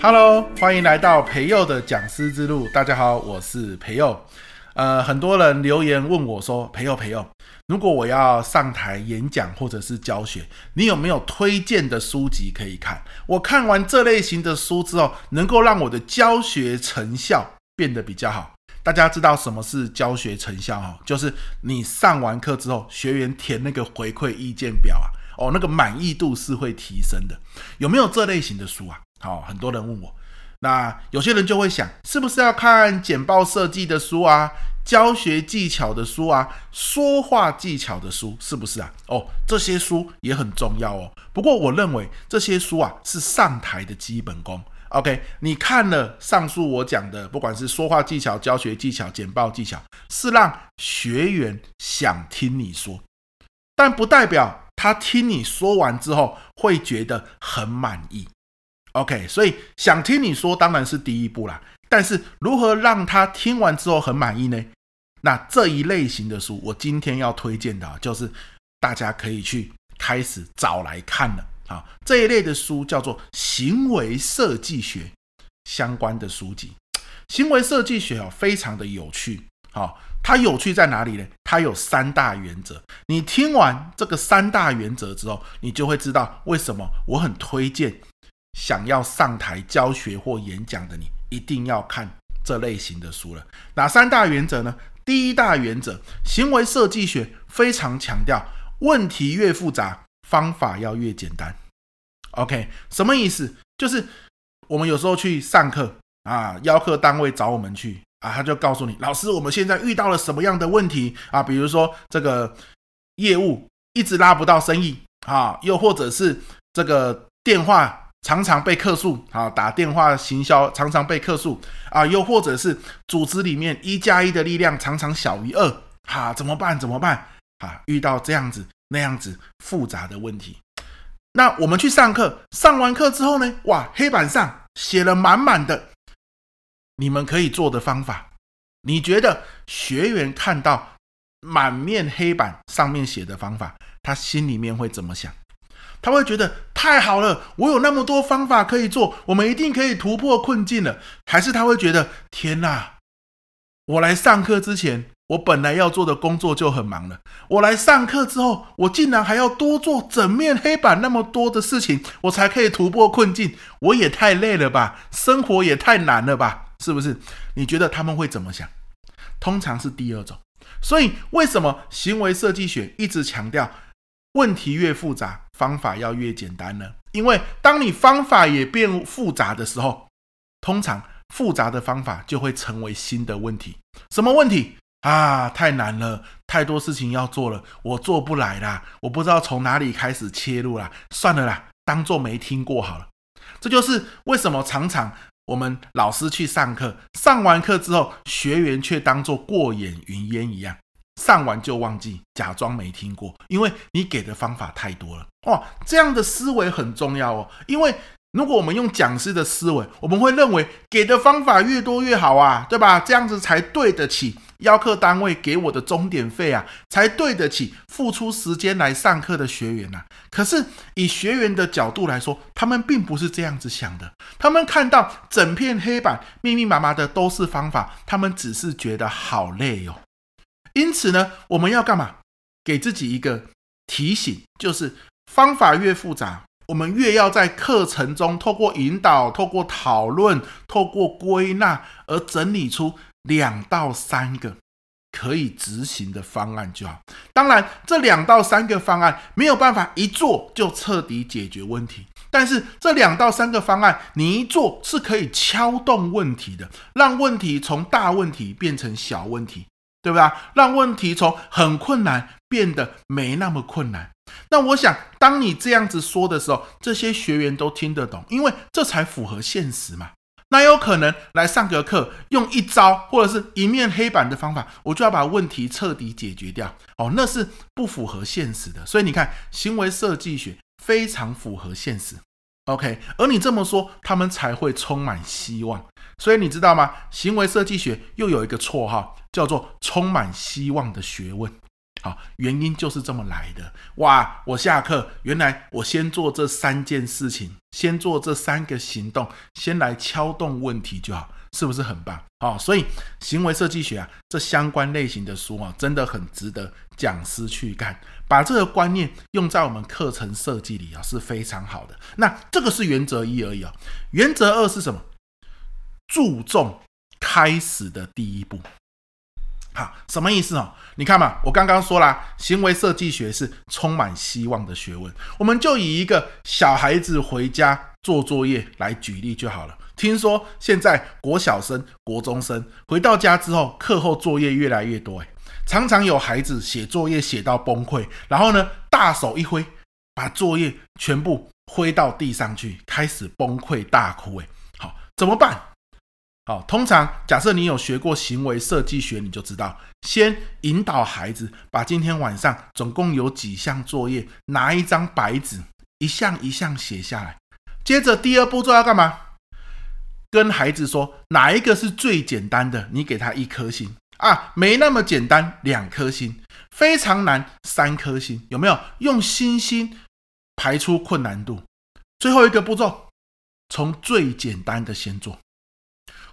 Hello，欢迎来到培祐的讲师之路。大家好，我是培祐。呃，很多人留言问我说：“培祐，培祐，如果我要上台演讲或者是教学，你有没有推荐的书籍可以看？我看完这类型的书之后，能够让我的教学成效变得比较好。”大家知道什么是教学成效哈？就是你上完课之后，学员填那个回馈意见表啊，哦，那个满意度是会提升的。有没有这类型的书啊？好，很多人问我。那有些人就会想，是不是要看简报设计的书啊，教学技巧的书啊，说话技巧的书，是不是啊？哦，这些书也很重要哦。不过我认为这些书啊，是上台的基本功。OK，你看了上述我讲的，不管是说话技巧、教学技巧、简报技巧，是让学员想听你说，但不代表他听你说完之后会觉得很满意。OK，所以想听你说当然是第一步啦。但是如何让他听完之后很满意呢？那这一类型的书，我今天要推荐的，就是大家可以去开始找来看了。啊，这一类的书叫做行为设计学相关的书籍。行为设计学啊，非常的有趣。好，它有趣在哪里呢？它有三大原则。你听完这个三大原则之后，你就会知道为什么我很推荐。想要上台教学或演讲的你，一定要看这类型的书了。哪三大原则呢？第一大原则，行为设计学非常强调，问题越复杂，方法要越简单。OK，什么意思？就是我们有时候去上课啊，邀课单位找我们去啊，他就告诉你，老师，我们现在遇到了什么样的问题啊？比如说这个业务一直拉不到生意啊，又或者是这个电话。常常被客诉啊，打电话行销常常被客诉啊，又或者是组织里面一加一的力量常常小于二，哈，怎么办？怎么办？啊，遇到这样子那样子复杂的问题，那我们去上课，上完课之后呢，哇，黑板上写了满满的你们可以做的方法，你觉得学员看到满面黑板上面写的方法，他心里面会怎么想？他会觉得太好了，我有那么多方法可以做，我们一定可以突破困境了。还是他会觉得天哪，我来上课之前，我本来要做的工作就很忙了。我来上课之后，我竟然还要多做整面黑板那么多的事情，我才可以突破困境。我也太累了吧，生活也太难了吧，是不是？你觉得他们会怎么想？通常是第二种。所以为什么行为设计学一直强调？问题越复杂，方法要越简单呢？因为当你方法也变复杂的时候，通常复杂的方法就会成为新的问题。什么问题啊？太难了，太多事情要做了，我做不来啦，我不知道从哪里开始切入啦。算了啦，当做没听过好了。这就是为什么常常我们老师去上课，上完课之后，学员却当作过眼云烟一样。上完就忘记，假装没听过，因为你给的方法太多了。哇，这样的思维很重要哦。因为如果我们用讲师的思维，我们会认为给的方法越多越好啊，对吧？这样子才对得起邀课单位给我的钟点费啊，才对得起付出时间来上课的学员呐。可是以学员的角度来说，他们并不是这样子想的。他们看到整片黑板密密麻麻的都是方法，他们只是觉得好累哦。因此呢，我们要干嘛？给自己一个提醒，就是方法越复杂，我们越要在课程中透过引导、透过讨论、透过归纳而整理出两到三个可以执行的方案就好。当然，这两到三个方案没有办法一做就彻底解决问题，但是这两到三个方案你一做是可以敲动问题的，让问题从大问题变成小问题。对不对？让问题从很困难变得没那么困难。那我想，当你这样子说的时候，这些学员都听得懂，因为这才符合现实嘛。那有可能来上个课，用一招或者是一面黑板的方法，我就要把问题彻底解决掉。哦，那是不符合现实的。所以你看，行为设计学非常符合现实。OK，而你这么说，他们才会充满希望。所以你知道吗？行为设计学又有一个绰号，叫做“充满希望的学问”。好，原因就是这么来的。哇，我下课，原来我先做这三件事情，先做这三个行动，先来敲动问题就好，是不是很棒？好，所以行为设计学啊，这相关类型的书啊，真的很值得讲师去看，把这个观念用在我们课程设计里啊，是非常好的。那这个是原则一而已啊，原则二是什么？注重开始的第一步。好，什么意思哦？你看嘛，我刚刚说了，行为设计学是充满希望的学问。我们就以一个小孩子回家做作业来举例就好了。听说现在国小生、国中生回到家之后，课后作业越来越多，哎，常常有孩子写作业写到崩溃，然后呢，大手一挥，把作业全部挥到地上去，开始崩溃大哭，哎，好，怎么办？好，通常假设你有学过行为设计学，你就知道，先引导孩子把今天晚上总共有几项作业，拿一张白纸，一项一项写下来。接着第二步骤要干嘛？跟孩子说哪一个是最简单的，你给他一颗星啊，没那么简单，两颗星，非常难，三颗星，有没有？用星星排出困难度。最后一个步骤，从最简单的先做。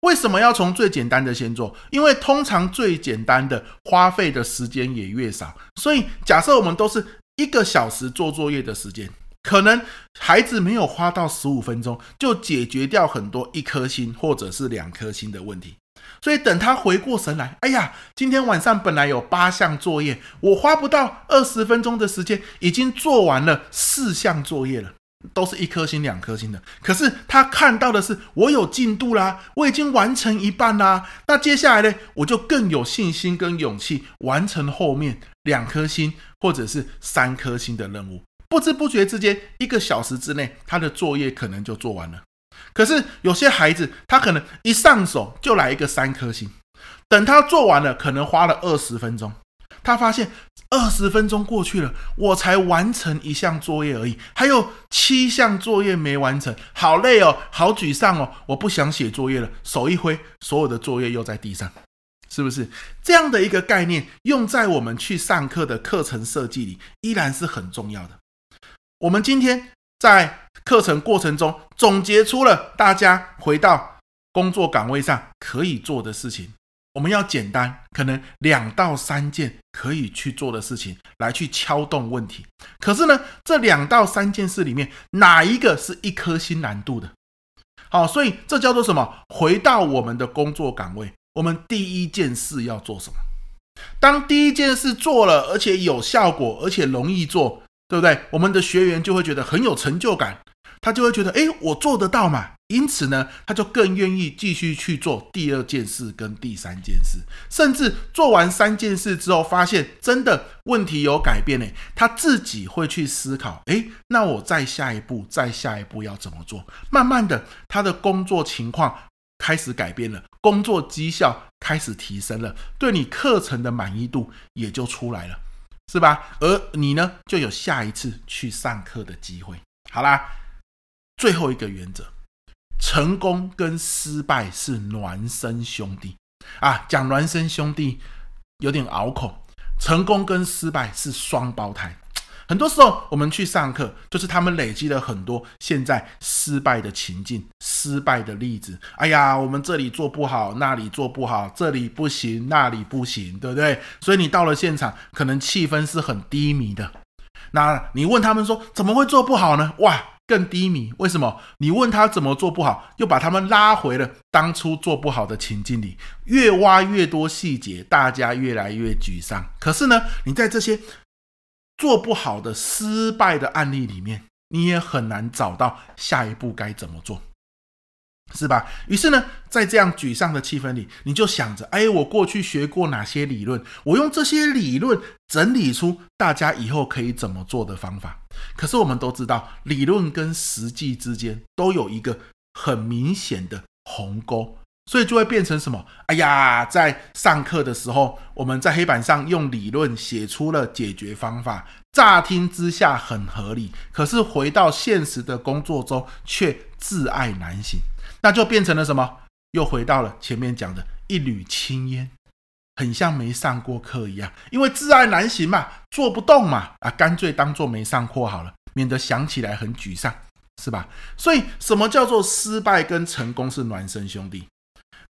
为什么要从最简单的先做？因为通常最简单的花费的时间也越少。所以假设我们都是一个小时做作业的时间，可能孩子没有花到十五分钟就解决掉很多一颗星或者是两颗星的问题。所以等他回过神来，哎呀，今天晚上本来有八项作业，我花不到二十分钟的时间已经做完了四项作业了。都是一颗星、两颗星的，可是他看到的是我有进度啦，我已经完成一半啦。那接下来呢，我就更有信心跟勇气完成后面两颗星或者是三颗星的任务。不知不觉之间，一个小时之内，他的作业可能就做完了。可是有些孩子，他可能一上手就来一个三颗星，等他做完了，可能花了二十分钟。他发现二十分钟过去了，我才完成一项作业而已，还有七项作业没完成，好累哦，好沮丧哦，我不想写作业了。手一挥，所有的作业又在地上，是不是？这样的一个概念用在我们去上课的课程设计里，依然是很重要的。我们今天在课程过程中总结出了大家回到工作岗位上可以做的事情。我们要简单，可能两到三件可以去做的事情来去敲动问题。可是呢，这两到三件事里面，哪一个是一颗星难度的？好，所以这叫做什么？回到我们的工作岗位，我们第一件事要做什么？当第一件事做了，而且有效果，而且容易做，对不对？我们的学员就会觉得很有成就感。他就会觉得，诶，我做得到嘛？因此呢，他就更愿意继续去做第二件事跟第三件事，甚至做完三件事之后，发现真的问题有改变呢，他自己会去思考，诶，那我再下一步，再下一步要怎么做？慢慢的，他的工作情况开始改变了，工作绩效开始提升了，对你课程的满意度也就出来了，是吧？而你呢，就有下一次去上课的机会。好啦。最后一个原则，成功跟失败是孪生兄弟啊！讲孪生兄弟有点拗口，成功跟失败是双胞胎。很多时候我们去上课，就是他们累积了很多现在失败的情境、失败的例子。哎呀，我们这里做不好，那里做不好，这里不行，那里不行，对不对？所以你到了现场，可能气氛是很低迷的。那你问他们说，怎么会做不好呢？哇！更低迷，为什么？你问他怎么做不好，又把他们拉回了当初做不好的情境里，越挖越多细节，大家越来越沮丧。可是呢，你在这些做不好的失败的案例里面，你也很难找到下一步该怎么做。是吧？于是呢，在这样沮丧的气氛里，你就想着：哎，我过去学过哪些理论？我用这些理论整理出大家以后可以怎么做的方法。可是我们都知道，理论跟实际之间都有一个很明显的鸿沟，所以就会变成什么？哎呀，在上课的时候，我们在黑板上用理论写出了解决方法，乍听之下很合理，可是回到现实的工作中却自爱难行。那就变成了什么？又回到了前面讲的一缕青烟，很像没上过课一样，因为自爱难行嘛，做不动嘛，啊，干脆当做没上课好了，免得想起来很沮丧，是吧？所以，什么叫做失败跟成功是孪生兄弟？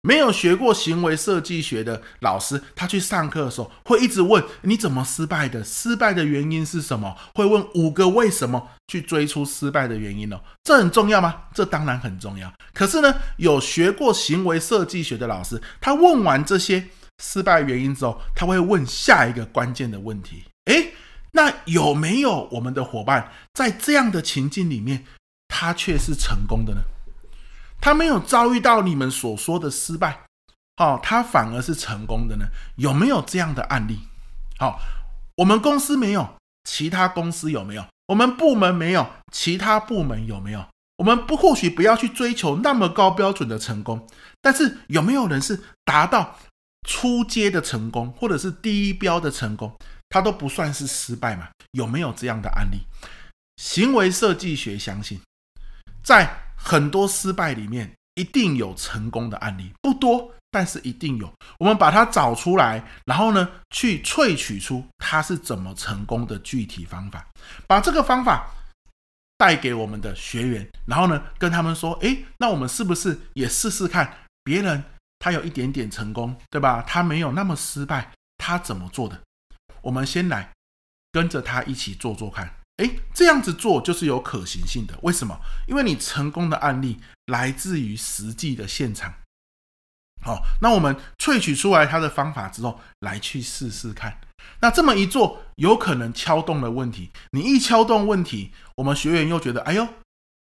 没有学过行为设计学的老师，他去上课的时候会一直问你怎么失败的，失败的原因是什么？会问五个为什么去追出失败的原因哦。这很重要吗？这当然很重要。可是呢，有学过行为设计学的老师，他问完这些失败原因之后，他会问下一个关键的问题：诶，那有没有我们的伙伴在这样的情境里面，他却是成功的呢？他没有遭遇到你们所说的失败，好，他反而是成功的呢？有没有这样的案例？好，我们公司没有，其他公司有没有？我们部门没有，其他部门有没有？我们不或许不要去追求那么高标准的成功，但是有没有人是达到初阶的成功，或者是第一标的成功，他都不算是失败嘛？有没有这样的案例？行为设计学相信，在。很多失败里面一定有成功的案例，不多，但是一定有。我们把它找出来，然后呢，去萃取出它是怎么成功的具体方法，把这个方法带给我们的学员，然后呢，跟他们说：“诶，那我们是不是也试试看？别人他有一点点成功，对吧？他没有那么失败，他怎么做的？我们先来跟着他一起做做看。”诶，这样子做就是有可行性的。为什么？因为你成功的案例来自于实际的现场。好，那我们萃取出来他的方法之后，来去试试看。那这么一做，有可能敲动了问题。你一敲动问题，我们学员又觉得，哎呦，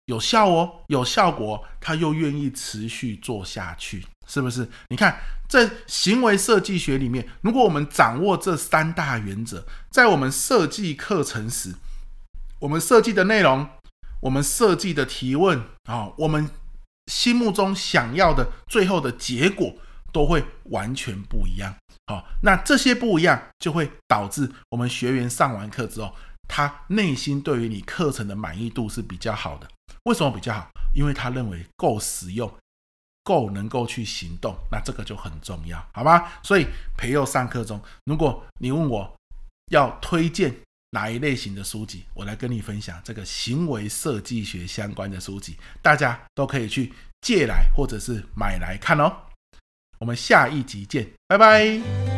有效哦，有效果，他又愿意持续做下去，是不是？你看，在行为设计学里面，如果我们掌握这三大原则，在我们设计课程时，我们设计的内容，我们设计的提问啊，我们心目中想要的最后的结果都会完全不一样。好，那这些不一样就会导致我们学员上完课之后，他内心对于你课程的满意度是比较好的。为什么比较好？因为他认为够实用，够能够去行动。那这个就很重要，好吧？所以培祐上课中，如果你问我要推荐。哪一类型的书籍，我来跟你分享这个行为设计学相关的书籍，大家都可以去借来或者是买来看哦。我们下一集见，拜拜。